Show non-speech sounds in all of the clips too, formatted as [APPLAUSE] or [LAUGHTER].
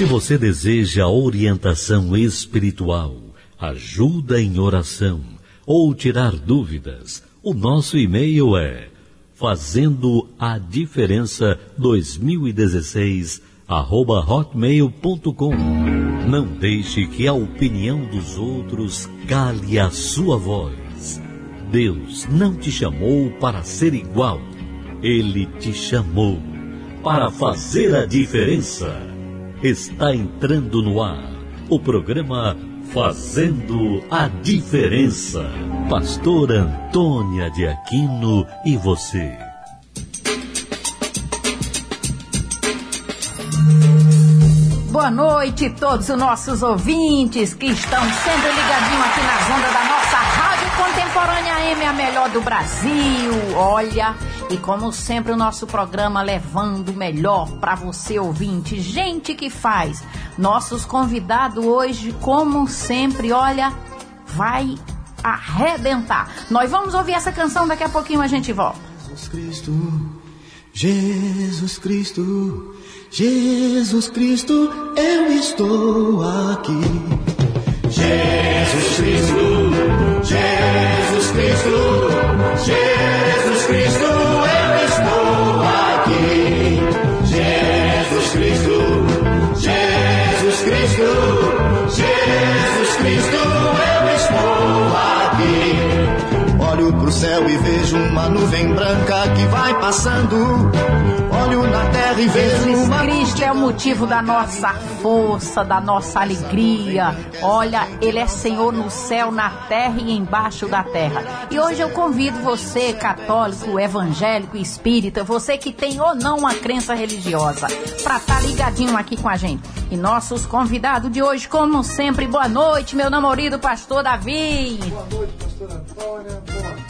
Se você deseja orientação espiritual, ajuda em oração ou tirar dúvidas, o nosso e-mail é fazendo a diferença 2016 arroba hotmail.com. Não deixe que a opinião dos outros cale a sua voz. Deus não te chamou para ser igual. Ele te chamou para fazer a diferença. Está entrando no ar o programa Fazendo a Diferença. Pastor Antônia de Aquino e você. Boa noite todos os nossos ouvintes que estão sempre ligadinhos aqui nas ondas da nossa Contemporânea M, a melhor do Brasil. Olha, e como sempre o nosso programa levando o melhor para você ouvinte, gente que faz. Nossos convidados hoje, como sempre, olha, vai arrebentar. Nós vamos ouvir essa canção daqui a pouquinho a gente volta. Jesus Cristo, Jesus Cristo Jesus Cristo, eu estou aqui. Jesus Cristo, Jesus uma nuvem branca que vai passando olho na terra e vejo Jesus uma Cristo é o motivo da nossa força, da nossa alegria. Olha, Ele é Senhor no céu, na terra e embaixo da terra. E hoje eu convido você, católico, evangélico, espírita, você que tem ou não uma crença religiosa, para estar tá ligadinho aqui com a gente. E nossos convidados de hoje, como sempre, boa noite, meu namorado, pastor Davi. Boa noite, pastor Antônia. Boa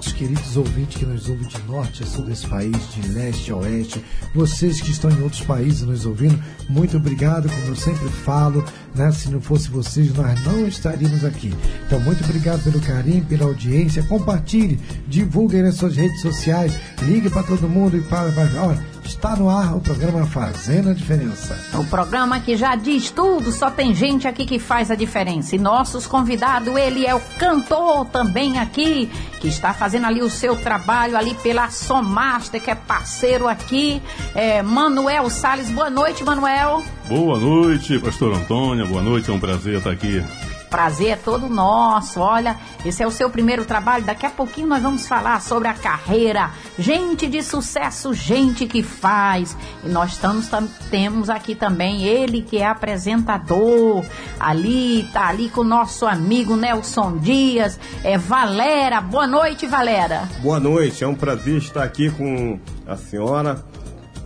noite queridos ouvintes que nos ouvem de norte a sul desse país, de leste a oeste, vocês que estão em outros países nos ouvindo, muito obrigado, como eu sempre falo, né? Se não fosse vocês, nós não estaríamos aqui. Então, muito obrigado pelo carinho, pela audiência, compartilhe, divulgue nas suas redes sociais, ligue para todo mundo e para, para olha, Está no ar o programa Fazendo a Diferença. O programa que já diz tudo, só tem gente aqui que faz a diferença. E nossos convidados, ele é o cantor também aqui, que está fazendo ali o seu trabalho ali pela Somaster, que é parceiro aqui. É Manuel Sales. Boa noite, Manuel. Boa noite, pastor Antônia. Boa noite, é um prazer estar aqui prazer é todo nosso. Olha, esse é o seu primeiro trabalho. Daqui a pouquinho nós vamos falar sobre a carreira. Gente de sucesso, gente que faz. E nós estamos, temos aqui também ele que é apresentador. Ali, tá ali com o nosso amigo Nelson Dias. É Valera. Boa noite, Valera. Boa noite. É um prazer estar aqui com a senhora,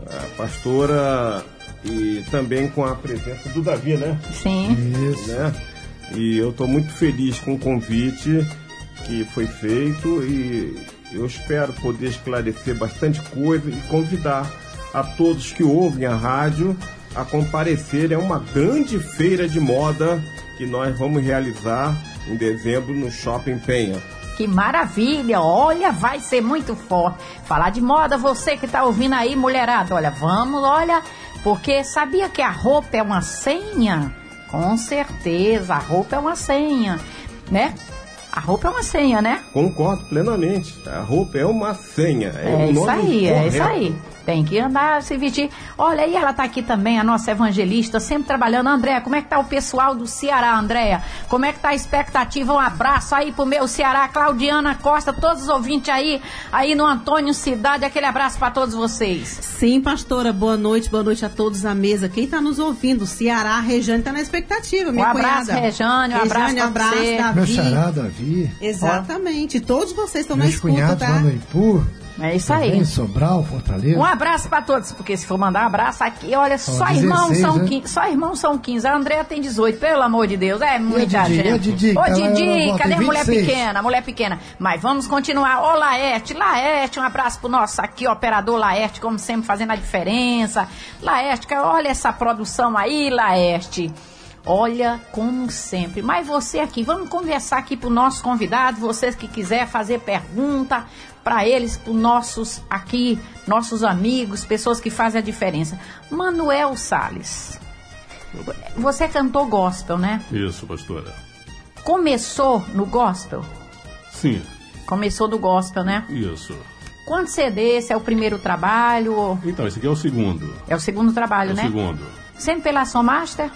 a pastora e também com a presença do Davi, né? Sim. Isso. Né? E eu estou muito feliz com o convite que foi feito e eu espero poder esclarecer bastante coisa e convidar a todos que ouvem a rádio a comparecer. É uma grande feira de moda que nós vamos realizar em dezembro no Shopping Penha. Que maravilha! Olha, vai ser muito forte. Falar de moda, você que está ouvindo aí, mulherada, olha, vamos, olha, porque sabia que a roupa é uma senha? Com certeza, a roupa é uma senha, né? A roupa é uma senha, né? Concordo plenamente. A roupa é uma senha. É, é isso aí, correto. é isso aí. Tem que andar, se vestir. Olha, aí ela está aqui também, a nossa evangelista, sempre trabalhando. André, como é que tá o pessoal do Ceará, Andréia? Como é que tá a expectativa? Um abraço aí pro meu Ceará, Claudiana Costa, todos os ouvintes aí, aí no Antônio Cidade, aquele abraço para todos vocês. Sim, pastora, boa noite, boa noite a todos à mesa. Quem está nos ouvindo, Ceará, Rejane tá na expectativa, minha um abraço, cunhada. Rejane, um abraço, abraço você. Davi. Meu xará, Davi. Exatamente, todos vocês estão na escuta, cunhados tá? lá no Ipu. É isso aí. Também, Sobral, Fortaleza. Um abraço para todos, porque se for mandar um abraço aqui, olha, só, só 16, irmãos são né? 15, só irmãos são 15. A Andréa tem 18, pelo amor de Deus. É muita gente. Ô, Didi, Ô, Didi, cadê a mulher 26. pequena? Mulher pequena. Mas vamos continuar. Ô, Laerte, Laerte, um abraço pro nosso aqui, operador Laerte, como sempre, fazendo a diferença. Laerte, olha essa produção aí, Laerte. Olha, como sempre. Mas você aqui, vamos conversar aqui pro nosso convidado, vocês que quiser fazer pergunta para eles, para nossos aqui, nossos amigos, pessoas que fazem a diferença. Manuel Sales. Você cantou gospel, né? Isso, pastora. Começou no gospel? Sim, Começou do gospel, né? isso. Quantos CDs? É o primeiro trabalho? Então, esse aqui é o segundo. É o segundo trabalho, É o né? segundo. Sempre pela Som Master?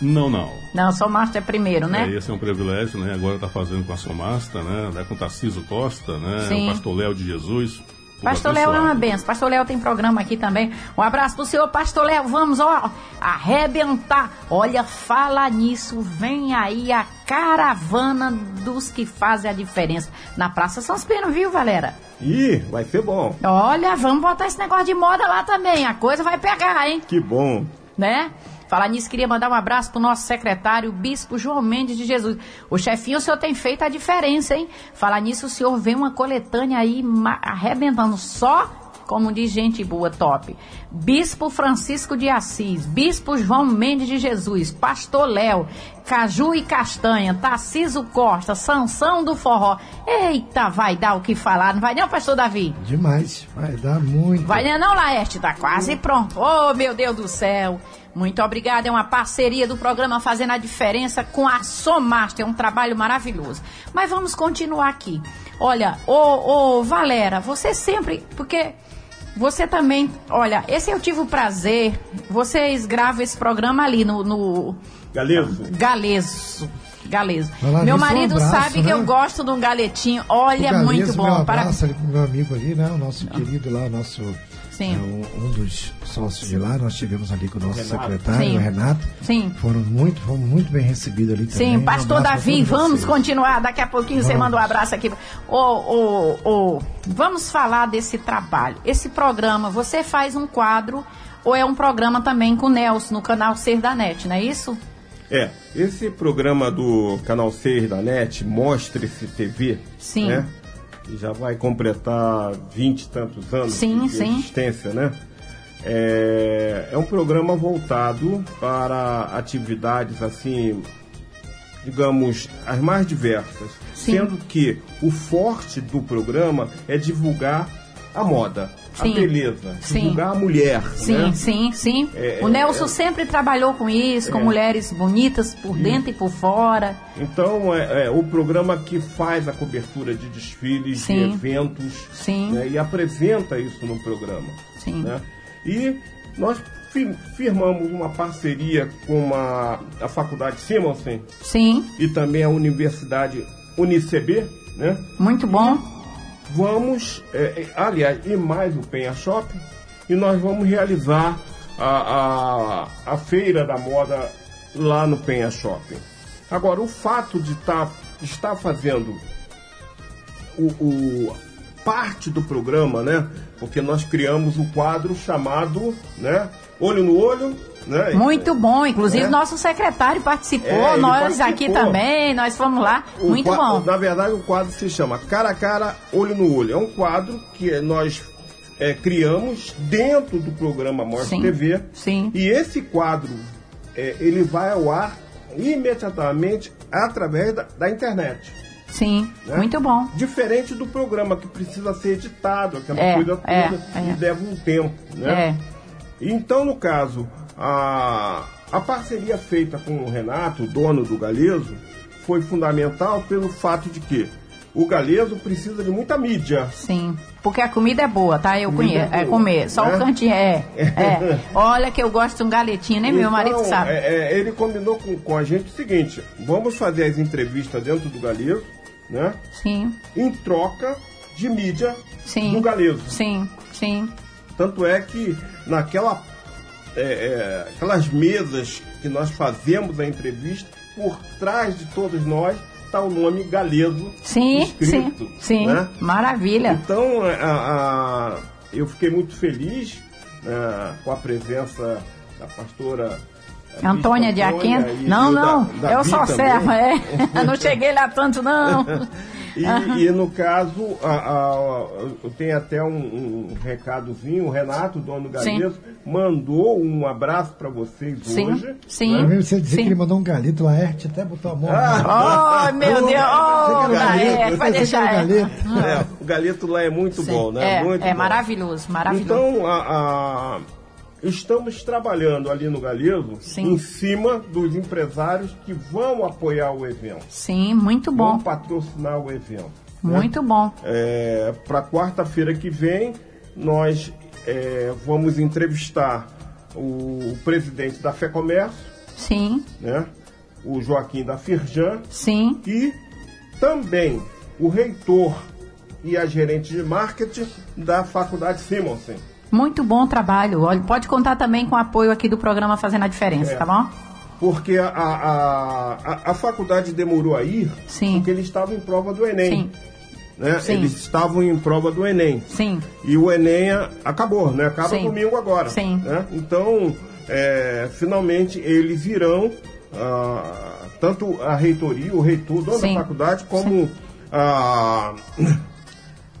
Não, não. Não, Som Master é primeiro, né? É, esse é um privilégio, né? Agora tá fazendo com a Somasta, né? né? Com o Tarciso Costa, né? Sim. O Pastor Léo de Jesus. Pastor Léo é uma benção. Pastor Léo tem programa aqui também. Um abraço pro senhor, Pastor Léo. Vamos, ó, arrebentar. Olha, fala nisso. Vem aí a caravana dos que fazem a diferença. Na Praça São Pino, viu, galera? Ih, vai ser bom. Olha, vamos botar esse negócio de moda lá também. A coisa vai pegar, hein? Que bom. né? Falar nisso, queria mandar um abraço pro nosso secretário, o Bispo João Mendes de Jesus. O chefinho, o senhor tem feito a diferença, hein? Falar nisso, o senhor vê uma coletânea aí arrebentando só, como diz gente boa, top. Bispo Francisco de Assis, Bispo João Mendes de Jesus, Pastor Léo, Caju e Castanha, Tarciso Costa, Sansão do Forró. Eita, vai dar o que falar, não vai não, Pastor Davi? Demais. Vai dar muito. Vai não, Laerte? Tá quase pronto. Oh, meu Deus do céu. Muito obrigada. É uma parceria do programa Fazendo a Diferença com a Somaster. É um trabalho maravilhoso. Mas vamos continuar aqui. Olha, ô, ô, Valera, você sempre... Porque você também... Olha, esse eu tive o prazer... Vocês gravam esse programa ali no... no Galeso. Galeso. Galeso. Falar Meu nisso, um marido abraço, sabe que né? eu gosto de um galetinho. Olha, O Galeso, muito Meu bom. Para... abraço ali pro meu amigo ali, né? O nosso querido lá, o nosso. Sim. é, um, um dos sócios de lá, nós tivemos ali com o nosso Renato. secretário, Sim. o Renato. Sim. Foram muito, fomos muito bem recebidos ali também. Sim, Um pastor pra Davi, vamos vocês. continuar. Daqui a pouquinho você Vamos. manda um abraço aqui. Ô, ô, ô, vamos falar desse trabalho. Esse programa, você faz um quadro ou é um programa também com o Nelson no canal Ser da Net, não é isso? É, esse programa do Canal 6 da NET, Mostre-se TV, Sim. né? Já vai completar 20 e tantos anos Sim, de sim. existência, né? É, é um programa voltado para atividades assim, digamos, as mais diversas. Sim. Sendo que o forte do programa é divulgar a moda, Sim. a beleza, Sim. divulgar a mulher. Sim, né? sim, sim. É, o Nelson é- sempre trabalhou com isso, com É. mulheres bonitas por dentro e por fora. Então, é, é o programa que faz a cobertura de desfiles, Sim. de eventos, Sim. né, e apresenta isso no programa. Sim. né? E nós fi- firmamos uma parceria com a, a Faculdade Simonsen Sim, e também a Universidade Unicb, né? muito bom. Vamos, é, é, aliás, e mais o Penha Shopping, e nós vamos realizar a, a, a feira da moda lá no Penha Shopping. Agora, o fato de tá, estar fazendo o, o- parte do programa, né? Porque nós criamos um quadro chamado, né? Olho no olho, né? Muito bom. Inclusive, É. nosso secretário participou, É, nós participou. aqui também, nós fomos lá. O muito bom. Na verdade, o quadro se chama Cara a Cara, Olho no Olho. É um quadro que nós é, criamos dentro do programa Mostra Sim. TV. Sim. E esse quadro, é, ele vai ao ar imediatamente através da, da internet. Sim, né? muito bom. Diferente do programa que precisa ser editado, aquela É, coisa toda, é, e é. leva um tempo. Né? É. Então, no caso, a, a parceria feita com o Renato, o dono do Galeso, foi fundamental pelo fato de que o Galeso precisa de muita mídia. Sim. Porque a comida é boa, tá? Eu conheço. é É, comer. Só né? o cantinho. É. [LAUGHS] É. Olha que eu gosto de um galetinho, nem meu Então, marido sabe. é, é, ele combinou com, com a gente o seguinte: vamos fazer as entrevistas dentro do Galeso, né? Sim, Em troca de mídia sim. do Galeso. Sim, sim. Tanto é que naquela é, é, aquelas mesas que nós fazemos a entrevista, por trás de todos nós está o nome Galeso Sim, escrito. sim. Sim. né? Maravilha. Então a- a- eu fiquei muito feliz né, com a presença da pastora eh, Antônia de Aquino. Não, não, Da- eu Davi sou serva, é. Não cheguei lá tanto, não. [LAUGHS] E, e no caso, a, a, eu tenho até um, um recadozinho, o Renato, dono do Galeto, mandou um abraço para vocês Sim, hoje. sim. Pra mim, você dizer sim. que ele mandou um galito, o Laerte até botou a mão. Oh, meu Deus! Oh, galeto? vai Você deixar. é. galeto? É, o Galeto lá é muito Sim, bom, né? É, muito é bom. maravilhoso, maravilhoso. Então, a- a- estamos trabalhando ali no Galeso Sim. em cima dos empresários que vão apoiar o evento, Sim, muito vão bom. patrocinar o evento. né? Muito bom. Para quarta-feira que vem, nós é, vamos entrevistar o presidente da FEComércio, Sim, né? o Joaquim da Firjan, sim. e também o reitor e a gerente de marketing da Faculdade Simonsen. Muito bom trabalho. Olha, pode contar também com o apoio aqui do programa Fazendo a Diferença, É. tá bom? Porque a, a, a, a faculdade demorou a ir Sim. porque eles estavam em prova do Enem. Sim, Né? Sim. Eles estavam em prova do Enem. sim. E o Enem acabou, né? Acaba Sim. domingo agora. Sim. né? Então, é, finalmente eles irão, ah, tanto a reitoria, o reitor, dono da faculdade, como a,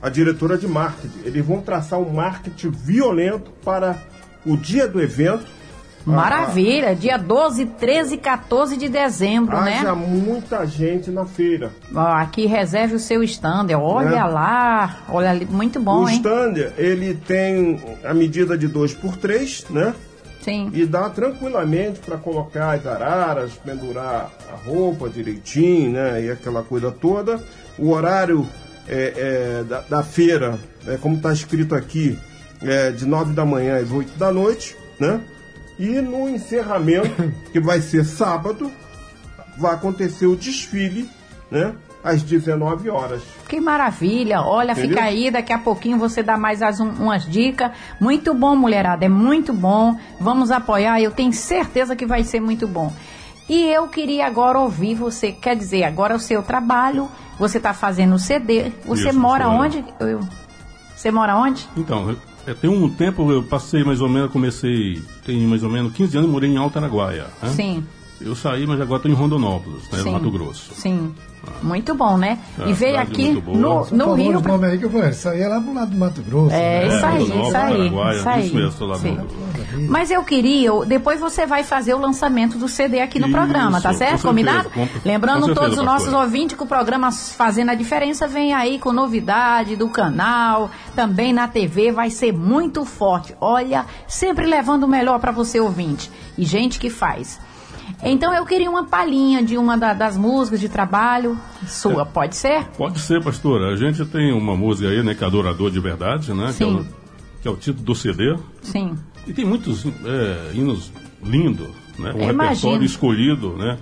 a diretora de marketing. Eles vão traçar um marketing violento para o dia do evento. Maravilha. Dia 12, 13 e 14 de dezembro, Haja né? muita gente na feira. Ó, aqui reserve o seu stand. Olha Né? lá. Olha ali. Muito bom, o hein? stand, ele tem a medida de 2 por 3 né? Sim. E dá tranquilamente para colocar as araras, pendurar a roupa direitinho, né? E aquela coisa toda. O horário é, é, da, da feira, é, como está escrito aqui, é de 9 da manhã às 8 da noite, né? E no encerramento, [COUGHS] que vai ser sábado, vai acontecer o desfile, né? Às 19 horas. Que maravilha. Olha, Entendeu? fica aí, daqui a pouquinho você dá mais as um- umas dicas. Muito bom, mulherada, é muito bom. Vamos apoiar, eu tenho certeza que vai ser muito bom. E eu queria agora ouvir você, quer dizer, agora o seu trabalho, você está fazendo o CD. Você Isso, mora senhora. onde? Eu- você mora onde? Então, é, tem um tempo, eu passei mais ou menos, comecei, tem mais ou menos 15 anos, morei em Alta Araguaia. né? Sim, Eu saí, mas agora estou em Rondonópolis, né, sim. no Mato Grosso. Sim. Muito bom, né? É, e veio aqui no, Você no Rio. nomes aí que eu falei, isso aí é lá pro lado do Mato Grosso. É, né? isso aí, isso aí, isso aí. isso mesmo, lá Sim. no- Mas eu queria, depois você vai fazer o lançamento do CD aqui no Isso, programa, tá com certo? certeza, Combinado? com- com Lembrando certeza, todos os nossos pastora. ouvintes que o programa Fazendo a Diferença vem aí com novidade do canal, também na TV, vai ser muito forte. Olha, sempre levando o melhor para você ouvinte. E gente que faz. Então eu queria uma palhinha de uma da- das músicas de trabalho sua, pode ser? Pode ser, pastora. A gente tem uma música aí, né, que é Adorador de Verdade, né? Que é, o, que é o título do CD. Sim. E tem muitos é, hinos lindos, né? Um repertório escolhido, né?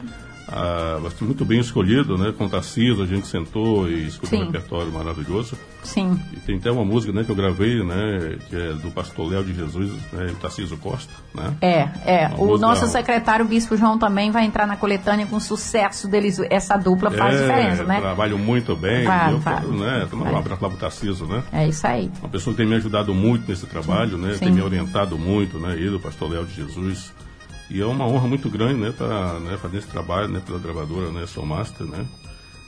Ah, muito bem escolhido, né? Com Tarcísio, a gente sentou e escolheu Sim. um repertório maravilhoso. Sim. E tem até uma música, né, que eu gravei, né? Que é do pastor Léo de Jesus, né? Tarcísio Costa, né? É, é. Uma O nosso secretário, o Bispo João, também vai entrar na coletânea com sucesso deles. Essa dupla faz é, diferença, né? Trabalham muito bem. Vai, eu vai. quero, né? Um abraço lá pro Tarcísio, né? É isso aí. Uma pessoa que tem me ajudado muito nesse trabalho, né? Sim. Tem me orientado muito, né? Ele, o pastor Léo de Jesus. E é uma honra muito grande, né? Tá, né fazer esse trabalho, né? Pela gravadora, né? Soul Master, né?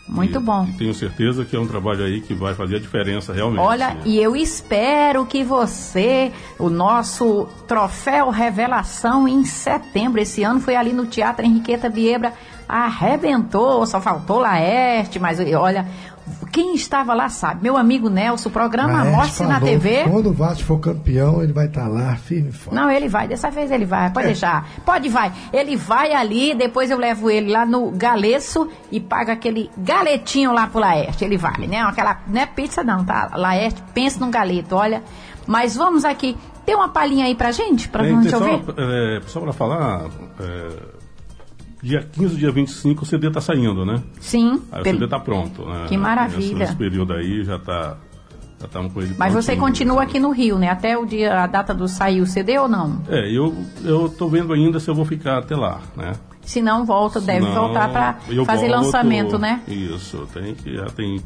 Muito E- bom. e tenho certeza que é um trabalho aí que vai fazer a diferença realmente. Olha, e eu espero que você, o nosso troféu revelação em setembro, esse ano foi ali no Teatro Henriqueta Viebra, arrebentou, só faltou Laerte, mas olha, quem estava lá sabe. Meu amigo Nelson, o programa Mostre na TV. Quando o Vasco for campeão, ele vai estar lá, firme e forte. Não, ele vai, dessa vez ele vai, É. pode deixar. Pode vai. Ele vai ali, depois eu levo ele lá no Galeço e paga aquele galetinho lá pro Laerte. Ele vai, né? Aquela, não é pizza não, tá? Laerte, pensa num galeto, olha. Mas vamos aqui, tem uma palhinha aí pra gente, pra gente tem só, ouvir? é, só para falar, é, dia 15, dia 25, o CD tá saindo, né? Sim. Aí o pelo- CD tá pronto, né? Que maravilha. Nesse, nesse período aí já tá. Com ele Mas você continua aqui no Rio, né? Até o dia, a data do sair o CD ou não? É, eu, eu tô vendo ainda se eu vou ficar até lá, né? Se não, volta, deve voltar eu fazer volto- lançamento, né? Isso, tem que já tem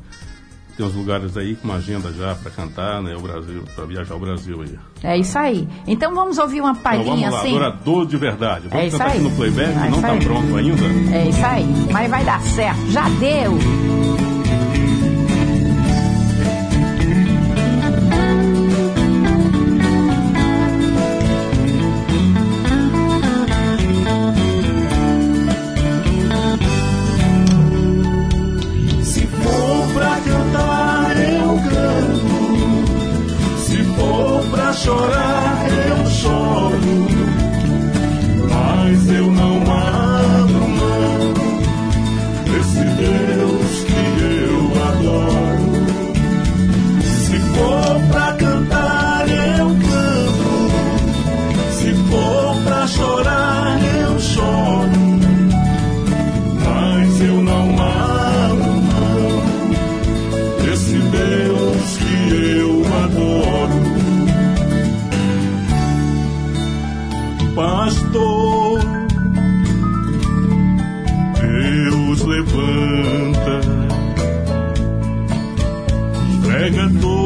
tem uns lugares aí com uma agenda já para cantar, né? O Brasil, para viajar o Brasil aí. É isso aí. Então vamos ouvir uma Então palhinha vamos lá, assim? adorador de verdade. Vamos É cantar aqui no playback, É não tá aí. pronto ainda. É isso aí. Mas vai dar certo. Já deu. Pregador,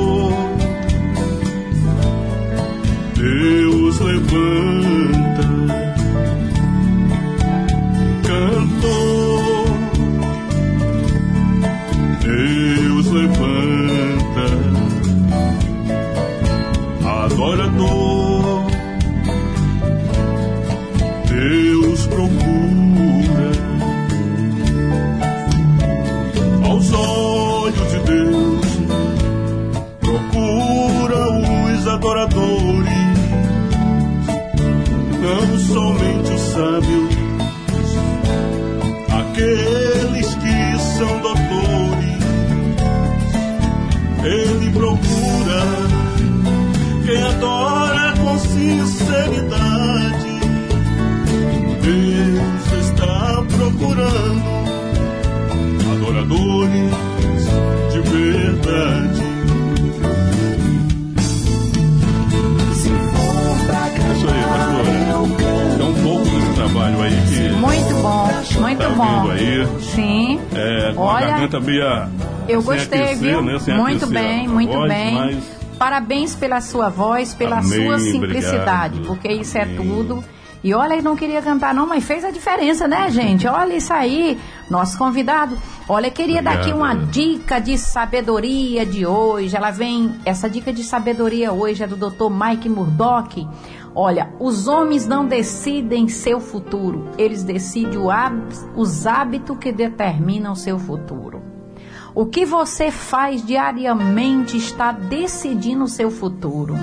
muito tá bom. vindo aí. Sim. É, com a Olha, garganta meio Eu gostei, aquecer, viu? né? Muito aquecer bem, a muito voz, bem. mas- Parabéns pela sua voz, pela Amém, sua simplicidade, obrigado. porque isso é Amém. tudo. E olha, ele não queria cantar não, mas fez a diferença, né, gente? Olha isso aí, nosso convidado. Olha, eu queria dar aqui Obrigado. uma dica de sabedoria de hoje. Ela vem, essa dica de sabedoria hoje é do Dr. Mike Murdock. Olha, os homens não decidem seu futuro, eles decidem os hábitos que determinam seu futuro. O que você faz diariamente está decidindo o seu futuro.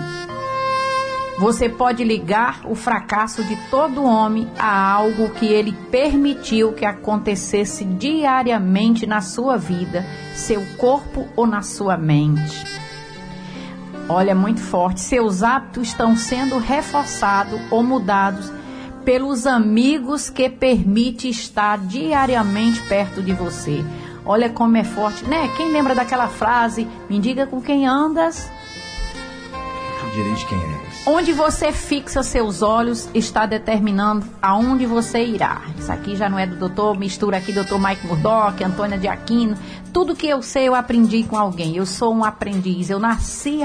Você pode ligar o fracasso de todo homem a algo que ele permitiu que acontecesse diariamente na sua vida, seu corpo ou na sua mente. Olha, muito forte. Seus hábitos estão sendo reforçados ou mudados pelos amigos que permite estar diariamente perto de você. Olha como é forte, né? Quem lembra daquela frase? Me diga com quem andas, Tu direis quem és. Onde você fixa seus olhos está determinando aonde você irá. Isso aqui já não é do doutor, mistura aqui doutor Mike Murdock, Antônia de Aquino. Tudo que eu sei eu aprendi com alguém. Eu sou um aprendiz, eu nasci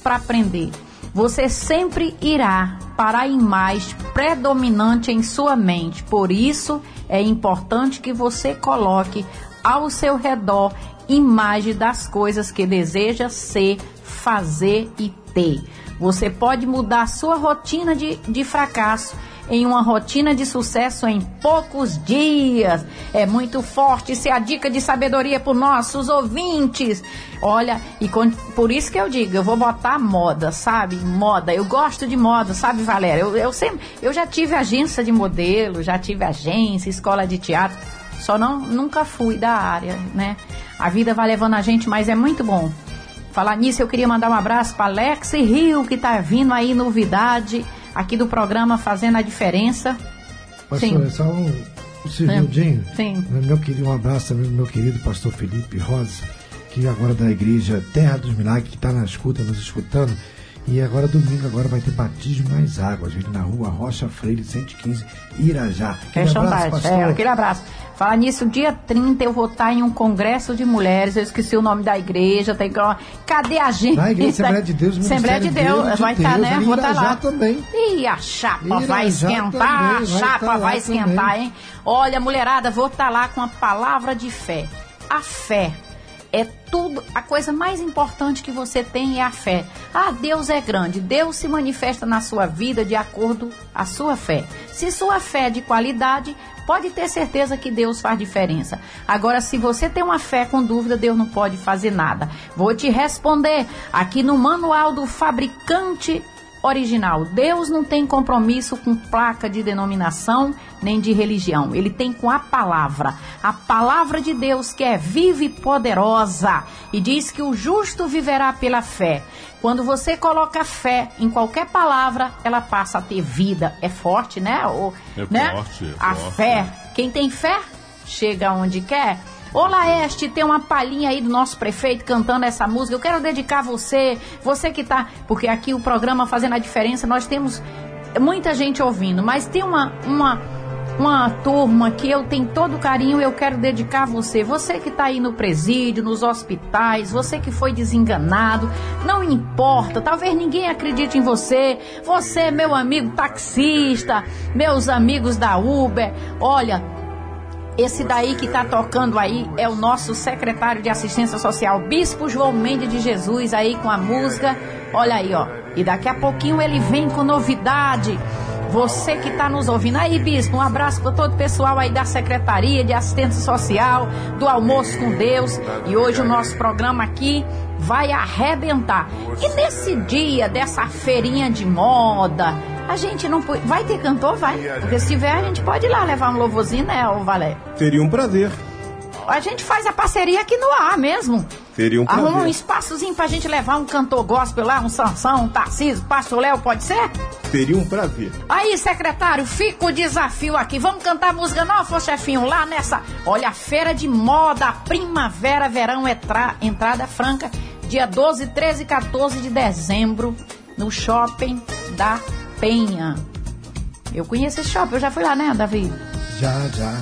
para aprender. Você sempre irá para a imagem predominante em sua mente. Por isso é importante que você coloque ao seu redor imagem das coisas que deseja ser, fazer e ter. Você pode mudar sua rotina de, de fracasso em uma rotina de sucesso em poucos dias. É muito forte. Isso é a dica de sabedoria para os nossos ouvintes. Olha, e por isso que eu digo, eu vou botar moda, sabe? Moda. Eu gosto de moda, sabe, Valéria? Eu, eu sempre, eu já tive agência de modelo, já tive agência, escola de teatro. Só não, nunca fui da área, né? A vida vai levando a gente, mas é muito bom. Falar nisso, eu queria mandar um abraço para Alex Rio, que tá vindo aí, novidade, aqui do programa Fazendo a Diferença. Pastor, Sim. é só um, um segundinho. Sim. Meu querido, um abraço também meu querido pastor Felipe Rosa, que agora da igreja Terra dos Milagres, que está na escuta, nos escutando. E agora, domingo, agora vai ter batismo nas águas, gente, na rua Rocha Freire, 115, Irajá. Aquele Fecha abraço, pastor. É, aquele abraço. Falar nisso, dia 30 eu vou estar em um congresso de mulheres. Eu esqueci o nome da igreja. Tem que... Cadê a gente? Na igreja Assembleia de Deus, [LAUGHS] Assembleia de Deus. Deus de vai estar, Deus, né? Vou estar Irajá lá. também. E a chapa Irajá vai esquentar. também, a vai chapa estar lá vai esquentar, também. hein? Olha, mulherada, vou estar lá com a palavra de fé. A fé é tudo, a coisa mais importante que você tem é a fé. Ah, Deus é grande. Deus se manifesta na sua vida de acordo à sua fé. Se sua fé é de qualidade, pode ter certeza que Deus faz diferença. Agora, se você tem uma fé com dúvida, Deus não pode fazer nada. Vou te responder aqui no manual do fabricante original. Deus não tem compromisso com placa de denominação nem de religião. Ele tem com a palavra. A palavra de Deus que é viva e poderosa e diz que o justo viverá pela fé. Quando você coloca fé em qualquer palavra, ela passa a ter vida. É forte, né? O, É né? forte, é a forte. fé. Quem tem fé chega onde quer. Ô Laeste, tem uma palhinha aí do nosso prefeito cantando essa música. Eu quero dedicar a você, você que tá. Porque aqui o programa Fazendo a Diferença, nós temos muita gente ouvindo, mas tem uma, uma, uma turma que eu tenho todo carinho e eu quero dedicar a você. Você que está aí no presídio, nos hospitais, você que foi desenganado, não importa, talvez ninguém acredite em você. Você, meu amigo taxista, meus amigos da Uber, olha. Esse daí que está tocando aí é o nosso secretário de assistência social, Bispo João Mendes de Jesus, aí com a música. Olha aí, ó. E daqui a pouquinho ele vem com novidade. Você que está nos ouvindo aí, Bispo, um abraço para todo o pessoal aí da Secretaria de Assistência Social, do Almoço com Deus. E hoje o nosso programa aqui vai arrebentar. E nesse dia dessa feirinha de moda, a gente não pode. Vai ter cantor? Vai. Porque se tiver, a gente pode ir lá levar um louvorzinho, né, ô Valério? Seria um prazer. A gente faz a parceria aqui no ar mesmo. Seria um Arruma um prazer. espaçozinho pra gente levar um cantor gospel lá, um Sansão, um Tarcísio, Pastor Léo, pode ser? Seria um prazer. Aí, secretário, fica o desafio aqui. Vamos cantar música nova, chefinho, lá nessa. Olha, a feira de moda, primavera, verão, entra- entrada franca, dia 12, 13 e 14 de dezembro, no shopping da Penha. Eu conheço esse shopping, eu já fui lá, né, Davi? Já, já.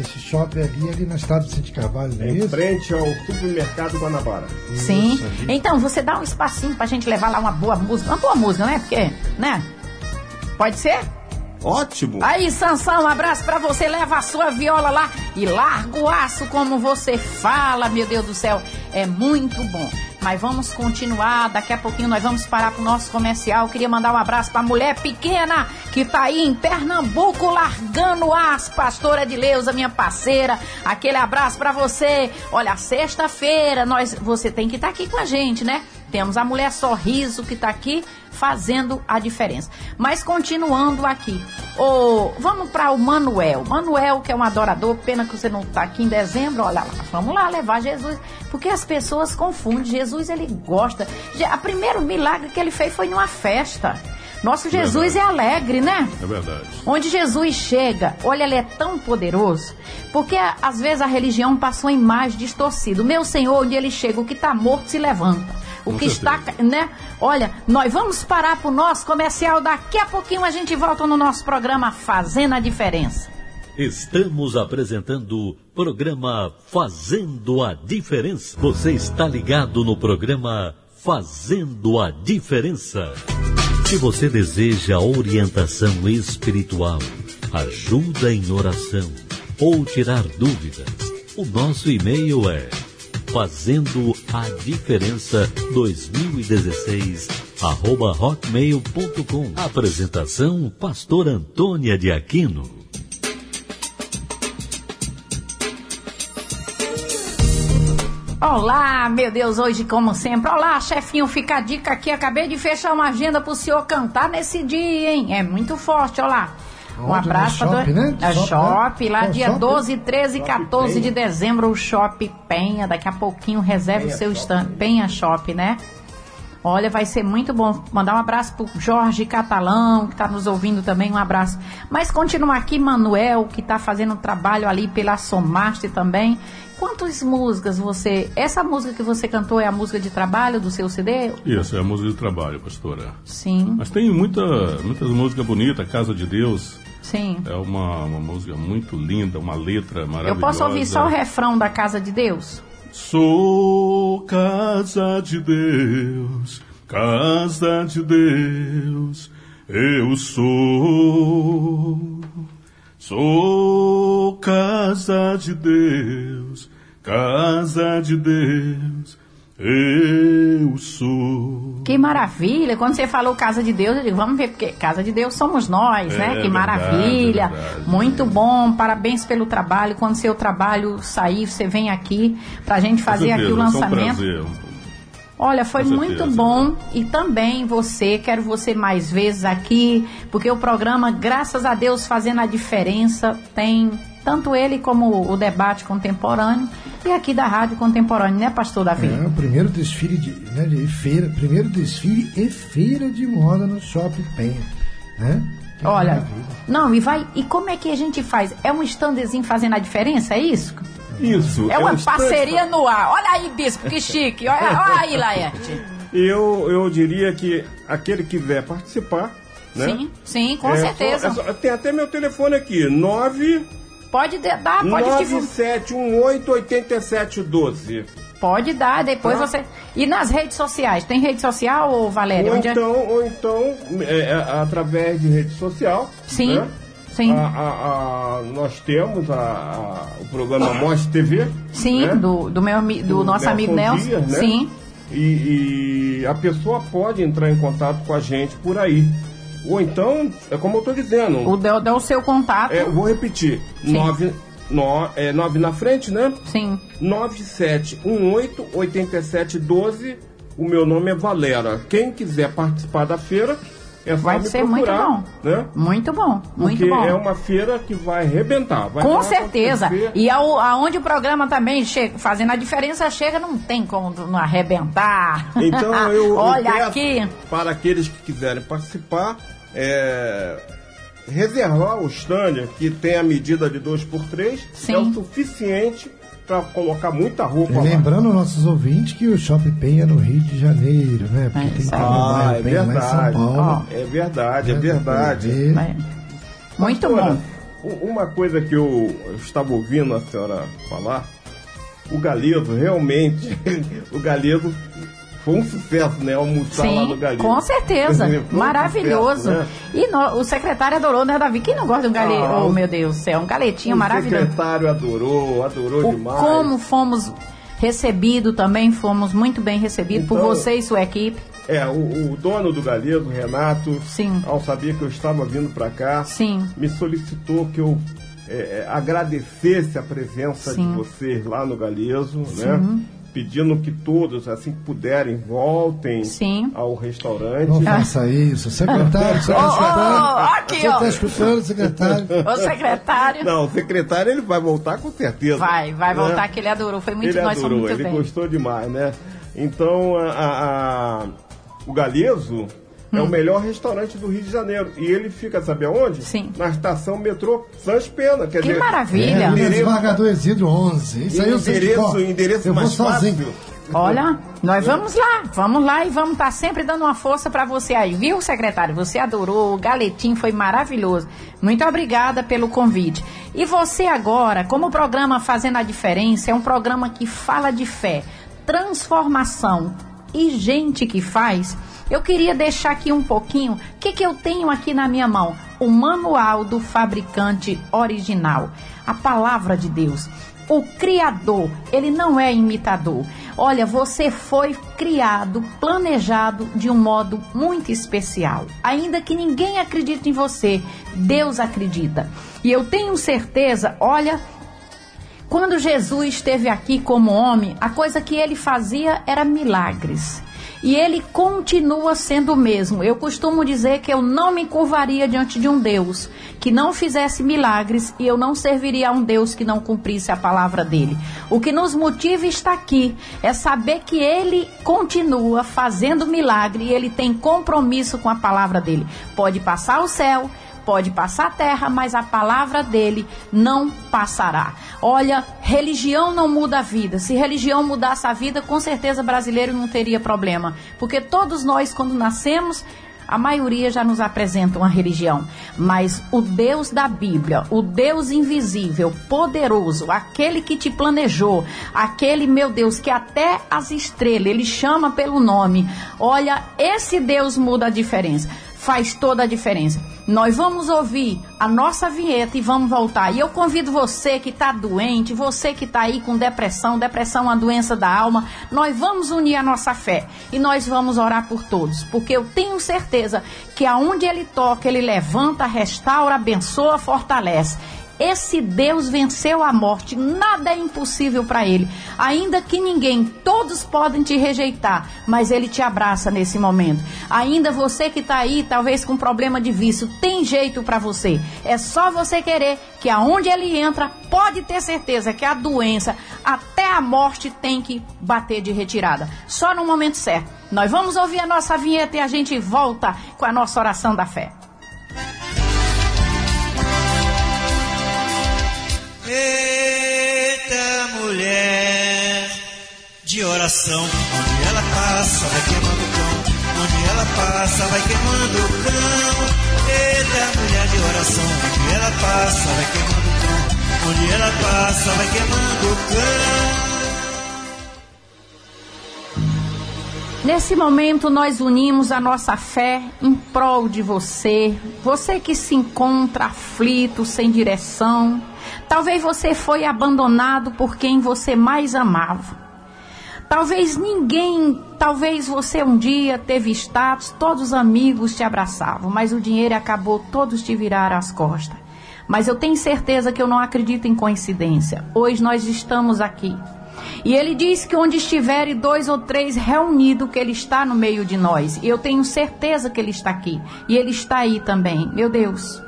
Esse shopping ali, ali na estrada do Cinti Carvalho, não é Em isso? frente ao supermercado Guanabara. Sim. Isso ali. Então, você dá um espacinho pra gente levar lá uma boa música. Uma boa música, né? Porque, né? Pode ser? Ótimo. Aí, Sansão, um abraço pra você. Leva a sua viola lá e larga o aço como você fala, meu Deus do céu. É muito bom. Mas vamos continuar. Daqui a pouquinho nós vamos parar pro nosso comercial. Queria mandar um abraço pra mulher pequena que tá aí em Pernambuco largando as pastora de Leusa, minha parceira. Aquele abraço pra você. Olha, sexta-feira nós você tem que estar aqui com a gente, né? Temos a mulher Sorriso que tá aqui fazendo a diferença. Mas continuando aqui, ô, vamos para o Manuel. Manuel, que é um adorador, pena que você não está aqui em dezembro, olha lá, vamos lá levar Jesus, porque as pessoas confundem. Jesus, ele gosta. O primeiro milagre que ele fez foi numa festa. Nosso Jesus é alegre, né? É verdade. Onde Jesus chega, olha, ele é tão poderoso, porque às vezes a religião passou a imagem distorcida. O meu Senhor, onde ele chega, o que está morto se levanta. O Com que certeza. está, né? Olha, nós vamos parar para o nosso comercial. Daqui a pouquinho a gente volta no nosso programa Fazendo a Diferença. Estamos apresentando o programa Fazendo a Diferença. Você está ligado no programa Fazendo a Diferença. Se você deseja orientação espiritual, ajuda em oração ou tirar dúvidas, o nosso e-mail é fazendo a diferença 2016 arroba hotmail.com Apresentação Pastor Antônia de Aquino. Olá, meu Deus, hoje como sempre. Olá, chefinho, fica a dica aqui. Acabei de fechar uma agenda pro senhor cantar nesse dia, hein? É muito forte, olá. Um Onde? abraço pra shopping, né? Shopping, shopping, né? lá Qual dia shopping? 12, 13 e 14 de Penha. dezembro, o Shopping Penha. Daqui a pouquinho reserva o seu stand. Penha Shop, né? Olha, vai ser muito bom. Mandar um abraço pro Jorge Catalão, que está nos ouvindo também, um abraço. Mas continua aqui, Manuel, que está fazendo um trabalho ali pela Somaste também. Quantas músicas você. Essa música que você cantou é a música de trabalho do seu CD? Isso, é a música de trabalho, pastora. Sim, Mas tem muita, muitas músicas bonitas, Casa de Deus. Sim. É uma, uma música muito linda, uma letra maravilhosa. Eu posso ouvir só o refrão da Casa de Deus? Sou casa de Deus, casa de Deus, eu sou. Sou casa de Deus, casa de Deus, eu sou. Que maravilha! Quando você falou Casa de Deus, eu digo, vamos ver, porque Casa de Deus somos nós, É, né? Que verdade, maravilha! verdade. Muito bom, parabéns pelo trabalho. Quando seu trabalho sair, você vem aqui pra gente fazer Com aqui o certeza, lançamento. Um prazer. Olha, foi Com muito certeza. bom e também você, quero você mais vezes aqui, porque o programa, graças a Deus, fazendo a diferença, tem tanto ele como o debate contemporâneo e aqui da Rádio Contemporânea, né, pastor Davi? É, o primeiro desfile de, né, de feira, primeiro desfile e feira de moda no Shopping Penha, né? Que Olha, maravilha. não, e vai, e como é que a gente faz? É um standezinho fazendo a diferença, é isso? Isso. É uma um stand- parceria no ar. Olha aí, bispo, que chique. Olha, [LAUGHS] olha aí, Laerte. Eu, eu diria que aquele que quiser participar, né? Sim, sim, com É só- certeza. é só- tem até meu telefone aqui, 9 Pode de- dar, pode divulgar. 97188712. Pode dar, depois Tá. você. E nas redes sociais? Tem rede social, ô Valéria? Ou Onde é- então, ou então é, é, através de rede social. Sim, né? sim. A- a- a- nós temos o programa Mostre TV. Sim, né? do, do, meu, ami- do nosso amigo Nelson. Dias, né? Sim. E, e a pessoa pode entrar em contato com a gente por aí. Ou então, é como eu estou dizendo, O deu, deu o seu contato. é, eu vou repetir: Sim. 9 no, é, nove na frente, né? Sim. 9718-8712. O meu nome é Valera. Quem quiser participar da feira, Vai me ser muito procurar, bom. Né? Muito bom, muito Porque bom. é uma feira que vai arrebentar. Vai Com vai certeza. acontecer. E ao- aonde o programa também chega, fazendo a diferença chega, não tem como não arrebentar. Então [LAUGHS] eu, eu Olha peço aqui. para aqueles que quiserem participar, é, reservar o stand que tem a medida de 2 por 3 Sim. é o suficiente para colocar muita roupa E lá. lembrando nossos ouvintes que o Shopping Penha é no Rio de Janeiro, né? Porque É, tem que Ah, é lá em São verdade. Paulo. É verdade, é né, verdade. Muito Pastora, bom. Uma coisa que eu estava ouvindo a senhora falar, o Galedo, realmente, [LAUGHS] o Galedo foi um sucesso, né? Almoçar lá no Sim, Galedo. com certeza. [LAUGHS] Um Maravilhoso. sucesso, né? E no- o secretário adorou, né, Davi? Quem não gosta de um galetinho? Ah, oh, o- meu Deus do céu, um galetinho O maravilhoso. secretário adorou, adorou O demais. como fomos recebidos também, fomos muito bem recebidos por Então- você e sua equipe. É, o, o dono do Galedo, Renato, Sim. ao saber que eu estava vindo para cá, Sim. me solicitou que eu é, é, agradecesse a presença Sim. de vocês lá no Galeso, né? Pedindo que todos, assim que puderem, voltem Sim. ao restaurante. Não faça isso. Secretário, Ô, ô, ô, secretário. aqui, Você ó. está escutando, secretário? Ô, secretário. Não, o secretário ele vai voltar com certeza. Vai, vai né? voltar que ele adorou. Foi muito, ele nós adorou, muito ele bem. gostou demais, né? Então, a, a- a- o Galeso é o melhor restaurante do Rio de Janeiro. E ele fica, sabe aonde? Sim. Na estação metrô Sans Pena. Quer Que dizer, maravilha. É, Endereço- desembargador Exílio 11. Isso aí eu sei de endereço, endereço Eu vou mais sozinho. fácil. Olha, nós vamos lá, vamos lá e vamos estar sempre dando uma força para você aí, viu, secretário? Você adorou, o galetinho foi maravilhoso. Muito obrigada pelo convite. E você agora, como o programa Fazendo a Diferença, é um programa que fala de fé, transformação e gente que faz. Eu queria deixar aqui um pouquinho o que, que eu tenho aqui na minha mão. O manual do fabricante original, a palavra de Deus. O Criador, ele não é imitador. Olha, você foi criado, planejado de um modo muito especial. Ainda que ninguém acredite em você, Deus acredita. E eu tenho certeza, olha, quando Jesus esteve aqui como homem, a coisa que ele fazia era milagres. E ele continua sendo o mesmo. Eu costumo dizer que eu não me curvaria diante de um Deus que não fizesse milagres e eu não serviria a um Deus que não cumprisse a palavra dele. O que nos motiva está aqui é saber que ele continua fazendo milagre e ele tem compromisso com a palavra dele. Pode passar o céu, Pode passar a terra, mas a palavra dele não passará. Olha, religião não muda a vida. Se religião mudasse a vida, com certeza brasileiro não teria problema. Porque todos nós, quando nascemos, a maioria já nos apresenta uma religião. Mas o Deus da Bíblia, o Deus invisível, poderoso, aquele que te planejou, aquele, meu Deus, que até as estrelas, ele chama pelo nome. Olha, esse Deus muda a diferença faz toda a diferença. Nós vamos ouvir a nossa vinheta e vamos voltar. E eu convido você que está doente, você que está aí com depressão, depressão é uma doença da alma, nós vamos unir a nossa fé e nós vamos orar por todos, porque eu tenho certeza que aonde ele toca, ele levanta, restaura, abençoa, fortalece. Esse Deus venceu a morte, nada é impossível para ele. Ainda que ninguém, todos podem te rejeitar, mas ele te abraça nesse momento. Ainda você que está aí, talvez com problema de vício, tem jeito para você. É só você querer que aonde ele entra, pode ter certeza que a doença, até a morte tem que bater de retirada. Só no momento certo. Nós vamos ouvir a nossa vinheta e a gente volta com a nossa oração da fé. Eita mulher de oração, onde ela passa vai queimando o cão, onde ela passa vai queimando o cão. Eita mulher de oração, onde ela passa vai queimando o cão, onde ela passa vai queimando o cão. Nesse momento, nós unimos a nossa fé em prol de você, você que se encontra aflito, sem direção. Talvez você foi abandonado por quem você mais amava. Talvez ninguém, talvez você um dia teve status, todos os amigos te abraçavam, mas o dinheiro acabou, todos te viraram as costas. Mas eu tenho certeza que eu não acredito em coincidência. Hoje nós estamos aqui e ele diz que onde estiverem dois ou três reunidos, que ele está no meio de nós. E eu tenho certeza que ele está aqui. E ele está aí também. Meu Deus.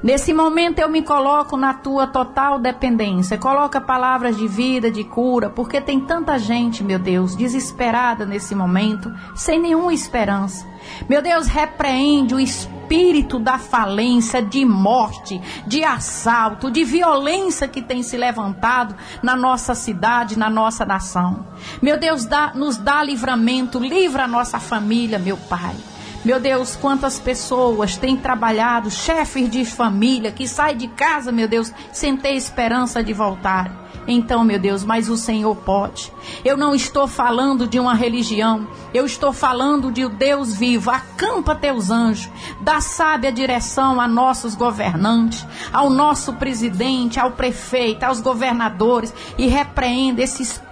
Nesse momento eu me coloco na tua total dependência. Coloca palavras de vida, de cura, porque tem tanta gente, meu Deus, desesperada nesse momento, sem nenhuma esperança. Meu Deus, repreende o espírito da falência, de morte, de assalto, de violência que tem se levantado na nossa cidade, na nossa nação. Meu Deus, dá, nos dá livramento, livra a nossa família, meu Pai. Meu Deus, quantas pessoas têm trabalhado, chefes de família que saem de casa, meu Deus, sem ter esperança de voltar. Então, meu Deus, mas o Senhor pode. Eu não estou falando de uma religião, eu estou falando de o Deus vivo. Acampa teus anjos, dá sábia direção a nossos governantes, ao nosso presidente, ao prefeito, aos governadores e repreenda esses espírito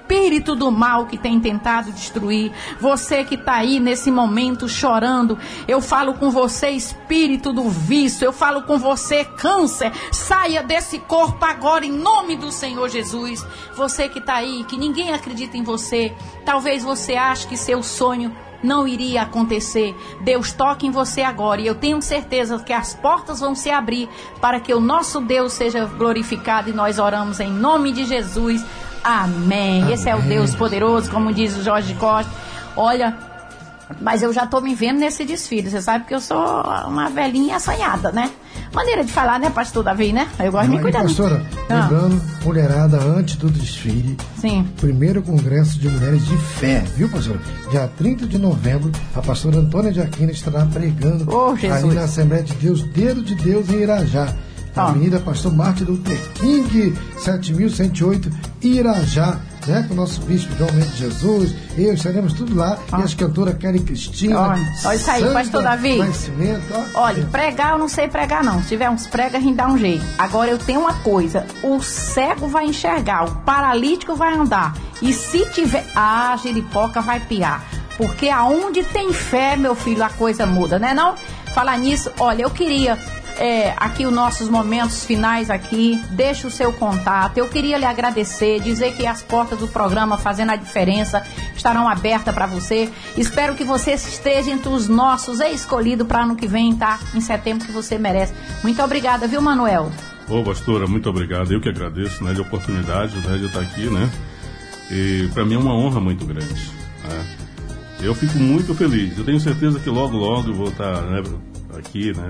do mal que tem tentado destruir. Você que está aí nesse momento chorando, eu falo com você, espírito do vício, eu falo com você, câncer, saia desse corpo agora em nome do Senhor Jesus. Você que está aí, que ninguém acredita em você, talvez você ache que seu sonho não iria acontecer. Deus toque em você agora e eu tenho certeza que as portas vão se abrir para que o nosso Deus seja glorificado e nós oramos em nome de Jesus. Amém. Amém. Esse é o Deus poderoso, como diz o Jorge Costa. Olha, mas eu já estou me vendo nesse desfile. Você sabe que eu sou uma velhinha assanhada, né? Maneira de falar, né, pastor Davi, né? Eu gosto de me cuidar. Pastora, ah. lembrando, mulherada, antes do desfile. Sim. Primeiro Congresso de Mulheres de Fé, viu, pastora? Dia 30 de novembro, a pastora Antônia de Aquino estará pregando oh, ali na Assembleia de Deus, Dedo de Deus em Irajá. Avenida Pastor Martin Luther King, 7108, Irajá, né? Com o nosso bispo João Mendes Jesus, eu estaremos tudo lá. E as cantoras Kelly Cristina. Olha, olha isso aí, pastor Davi. Ó. Olha, pregar eu não sei pregar, não. Se tiver uns prega, a gente dá um jeito. Agora eu tenho uma coisa: o cego vai enxergar, o paralítico vai andar. E se tiver. Ah, a giripoca vai piar. Porque aonde tem fé, meu filho, a coisa muda, né? Não? Falar nisso, olha, eu queria é, aqui os nossos momentos finais aqui, deixa o seu contato. Eu queria lhe agradecer, dizer que as portas do programa Fazendo a Diferença estarão abertas para você. Espero que você esteja entre os nossos escolhidos para ano que vem, tá? Em setembro que você merece. Muito obrigada, viu, Manuel? Ô, pastora, muito obrigado. Eu que agradeço, né, de oportunidade, né, de estar aqui, né? E para mim é uma honra muito grande. Né? Eu fico muito feliz. Eu tenho certeza que logo, logo eu vou estar né, aqui, né?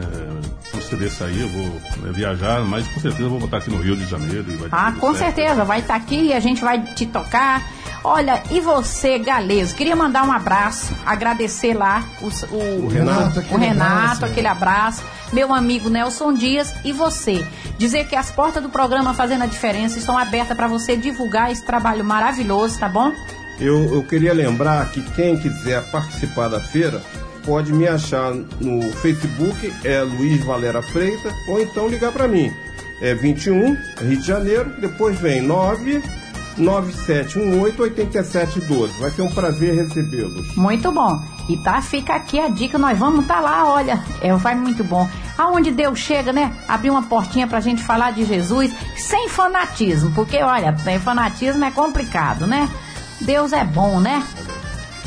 Quando o CD sair, eu vou né, viajar, mas com certeza eu vou voltar aqui no Rio de Janeiro. ah, com certo. certeza, vai estar aqui e a gente vai te tocar. Olha, e você, Galeso? Queria mandar um abraço, agradecer lá o, o, o Renato, aquele, o Renato abraço, aquele abraço, meu amigo Nelson Dias e você. Dizer que as portas do programa Fazendo a Diferença estão abertas para você divulgar esse trabalho maravilhoso, tá bom? Eu, eu queria lembrar que quem quiser participar da feira pode me achar no Facebook, é Luiz Valera Freita, ou então ligar para mim. É 21, Rio de Janeiro, depois vem 9 9718-8712. Vai ser um prazer recebê-los. Muito bom. E tá, fica aqui a dica, nós vamos estar tá lá, olha, é, vai muito bom. Aonde Deus chega, né? Abrir uma portinha pra gente falar de Jesus sem fanatismo, porque olha, tem fanatismo é complicado, né? Deus é bom, né?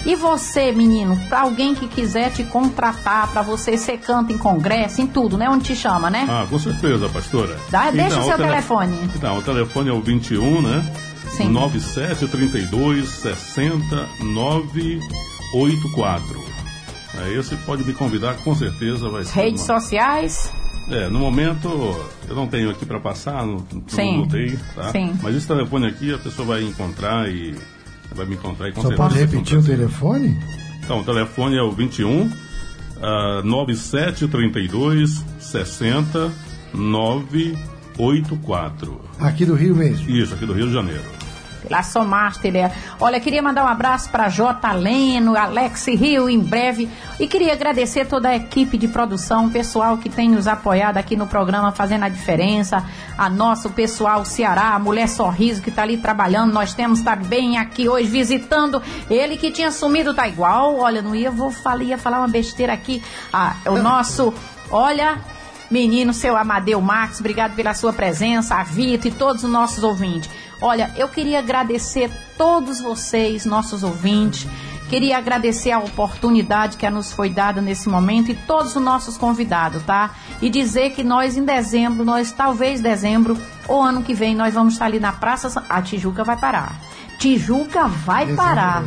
E você, menino, para alguém que quiser te contratar, para você ser canto em congresso, em tudo, né? Onde te chama, né? Ah, com certeza, pastora. Dá, deixa então, o seu telefone. Então, o telefone é o 21, né? Sim. 9732 60984. Aí você pode me convidar, com certeza vai ser. Redes uma... sociais? É, no momento eu não tenho aqui para passar, não, não tenho, tá? Sim. Mas esse telefone aqui a pessoa vai encontrar e vai me encontrar e com Só pode repetir o telefone? Então, o telefone é o 21 uh, 9732 60 984. Aqui do Rio mesmo? Isso, aqui do Rio de Janeiro pela Somaster. É. Olha, queria mandar um abraço para J. Leno, Alex Rio, em breve. E queria agradecer toda a equipe de produção, o pessoal que tem nos apoiado aqui no programa, fazendo a diferença. A nosso pessoal Ceará, a Mulher Sorriso, que está ali trabalhando. Nós temos também aqui hoje visitando. Ele que tinha sumido, tá igual. Olha, não ia, vou falar, ia falar uma besteira aqui. Ah, o nosso. Olha, menino, seu Amadeu Max, obrigado pela sua presença, a Vito e todos os nossos ouvintes. Olha, eu queria agradecer todos vocês, nossos ouvintes. Queria agradecer a oportunidade que nos foi dada nesse momento e todos os nossos convidados, tá? E dizer que nós em dezembro, nós talvez dezembro ou ano que vem, nós vamos estar ali na Praça. A Tijuca vai parar. Tijuca vai dezembro. parar.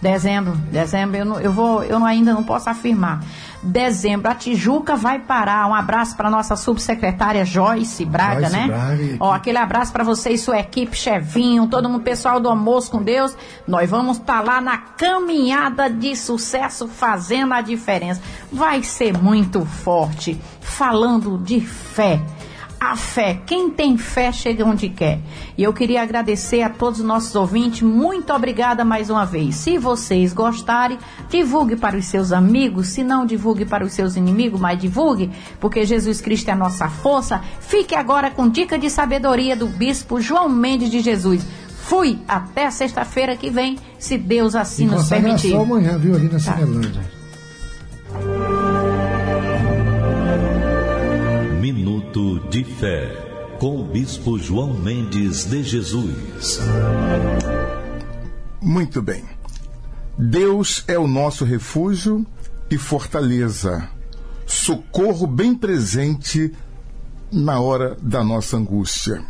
Dezembro, dezembro, eu, não, eu vou, eu ainda não posso afirmar dezembro. A Tijuca vai parar. Um abraço para nossa subsecretária Joyce Braga, Joyce né? Braga. Ó, aquele abraço para você e sua equipe, Chevinho, todo mundo pessoal do Almoço com Deus. Nós vamos estar tá lá na caminhada de sucesso fazendo a diferença. Vai ser muito forte, falando de fé a fé. Quem tem fé chega onde quer. E eu queria agradecer a todos os nossos ouvintes. Muito obrigada mais uma vez. Se vocês gostarem, divulgue para os seus amigos. Se não, divulgue para os seus inimigos, mas divulgue, porque Jesus Cristo é a nossa força. Fique agora com dica de sabedoria do bispo João Mendes de Jesus. Fui até sexta-feira que vem, se Deus assim e nos permitir. só amanhã, viu, ali na tá. Cinelândia. Fé, com o Bispo João Mendes de Jesus. Muito bem. Deus é o nosso refúgio e fortaleza, socorro bem presente na hora da nossa angústia.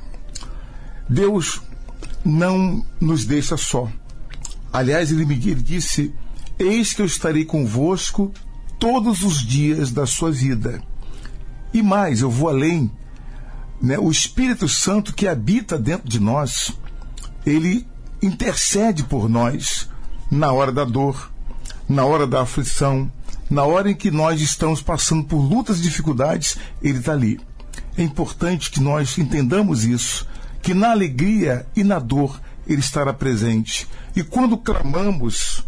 Deus não nos deixa só. Aliás, ele me disse: Eis que eu estarei convosco todos os dias da sua vida e mais, eu vou além. Né? O Espírito Santo que habita dentro de nós, ele intercede por nós na hora da dor, na hora da aflição, na hora em que nós estamos passando por lutas e dificuldades, ele está ali. É importante que nós entendamos isso, que na alegria e na dor ele estará presente. E quando clamamos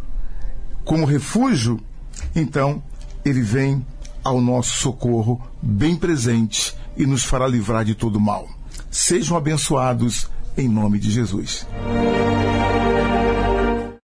como refúgio, então ele vem ao nosso socorro bem presente e nos fará livrar de todo mal. Sejam abençoados em nome de Jesus.